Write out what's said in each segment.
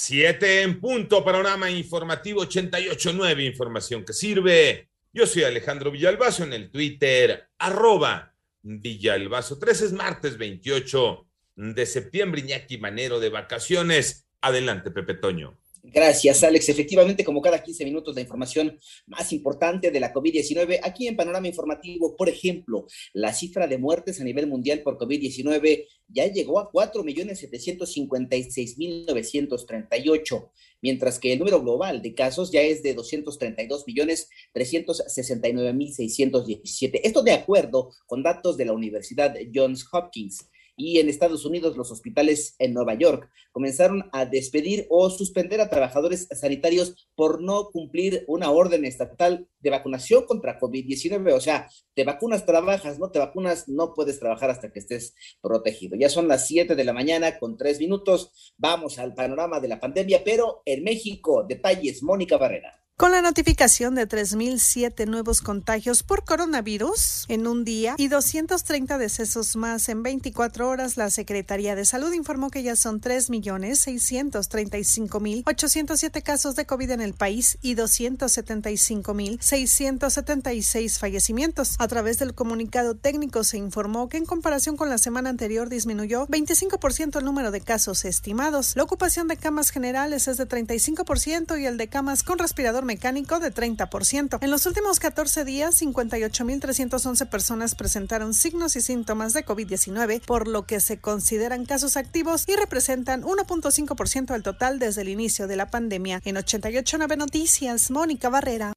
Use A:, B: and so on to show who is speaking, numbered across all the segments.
A: Siete en punto, panorama informativo 88.9, información que sirve. Yo soy Alejandro Villalbazo en el Twitter, arroba Villalbazo. 13 es martes 28 de septiembre, Iñaki Manero de vacaciones. Adelante, Pepe Toño.
B: Gracias, Alex. Efectivamente, como cada 15 minutos, la información más importante de la COVID-19. Aquí en Panorama Informativo, por ejemplo, la cifra de muertes a nivel mundial por COVID-19 ya llegó a 4.756.938, mientras que el número global de casos ya es de 232.369.617. Esto de acuerdo con datos de la Universidad Johns Hopkins y en Estados Unidos los hospitales en Nueva York comenzaron a despedir o suspender a trabajadores sanitarios por no cumplir una orden estatal de vacunación contra COVID-19. O sea, te vacunas, trabajas, no te vacunas, no puedes trabajar hasta que estés protegido. Ya son las 7 de la mañana con tres minutos. Vamos al panorama de la pandemia, pero en México, detalles, Mónica Barrera.
C: Con la notificación de 3.007 nuevos contagios por coronavirus en un día y 230 decesos más en 24 horas, la Secretaría de Salud informó que ya son 3.635.807 casos de COVID en el país y 275.676 fallecimientos. A través del comunicado técnico se informó que en comparación con la semana anterior disminuyó 25% el número de casos estimados. La ocupación de camas generales es de 35% y el de camas con respirador mecánico de 30%. En los últimos 14 días, 58.311 personas presentaron signos y síntomas de COVID-19, por lo que se consideran casos activos y representan 1.5% del total desde el inicio de la pandemia. En 88.9 Noticias, Mónica Barrera.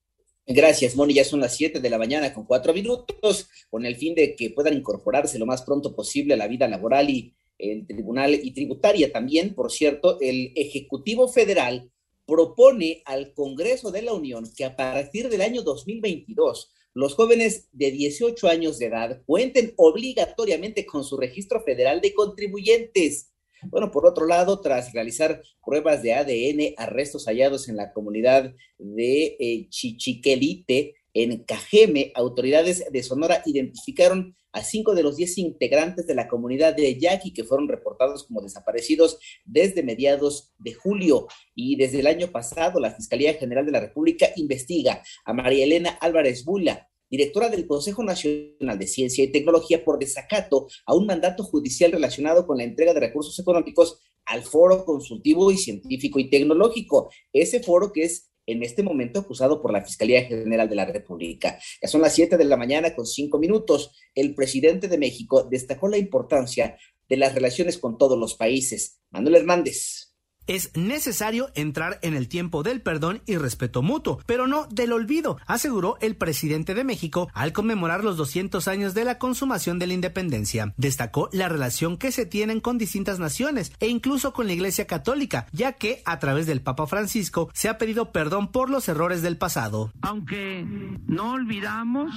B: Gracias, Moni. Ya son las 7 de la mañana con cuatro minutos, con el fin de que puedan incorporarse lo más pronto posible a la vida laboral y el tribunal y tributaria también. Por cierto, el Ejecutivo Federal propone al Congreso de la Unión que a partir del año 2022 los jóvenes de 18 años de edad cuenten obligatoriamente con su registro federal de contribuyentes. Bueno, por otro lado, tras realizar pruebas de ADN a restos hallados en la comunidad de eh, Chichiquelite, en Cajeme, autoridades de Sonora identificaron a cinco de los diez integrantes de la comunidad de Yaqui que fueron reportados como desaparecidos desde mediados de julio. Y desde el año pasado, la Fiscalía General de la República investiga a María Elena Álvarez Bula, directora del Consejo Nacional de Ciencia y Tecnología, por desacato a un mandato judicial relacionado con la entrega de recursos económicos al Foro Consultivo y Científico y Tecnológico. Ese foro que es en este momento acusado por la Fiscalía General de la República. Ya son las 7 de la mañana con cinco minutos. El presidente de México destacó la importancia de las relaciones con todos los países. Manuel Hernández.
D: Es necesario entrar en el tiempo del perdón y respeto mutuo, pero no del olvido, aseguró el presidente de México al conmemorar los 200 años de la consumación de la independencia. Destacó la relación que se tienen con distintas naciones e incluso con la Iglesia Católica, ya que a través del Papa Francisco se ha pedido perdón por los errores del pasado.
E: Aunque no olvidamos,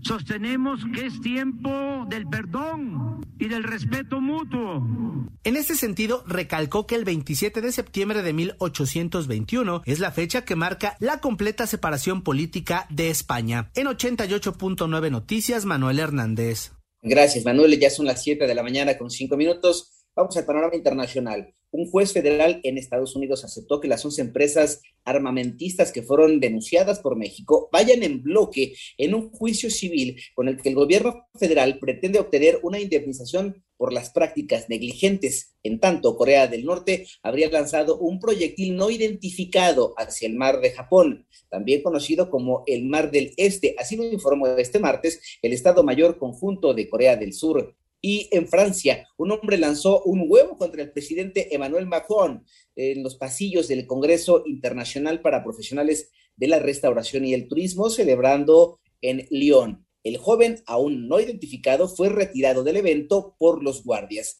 E: sostenemos que es tiempo del perdón y del respeto mutuo.
D: En este sentido, recalcó que el 27 de de septiembre de 1821 es la fecha que marca la completa separación política de España. En 88.9 Noticias, Manuel Hernández.
B: Gracias, Manuel. Ya son las 7 de la mañana con 5 minutos. Vamos al panorama internacional un juez federal en Estados Unidos aceptó que las 11 empresas armamentistas que fueron denunciadas por México vayan en bloque en un juicio civil con el que el gobierno federal pretende obtener una indemnización por las prácticas negligentes. En tanto, Corea del Norte habría lanzado un proyectil no identificado hacia el mar de Japón, también conocido como el mar del Este. Así lo informó este martes el Estado Mayor Conjunto de Corea del Sur. Y en Francia, un hombre lanzó un huevo contra el presidente Emmanuel Macron en los pasillos del Congreso Internacional para Profesionales de la Restauración y el Turismo, celebrando en Lyon. El joven, aún no identificado, fue retirado del evento por los guardias.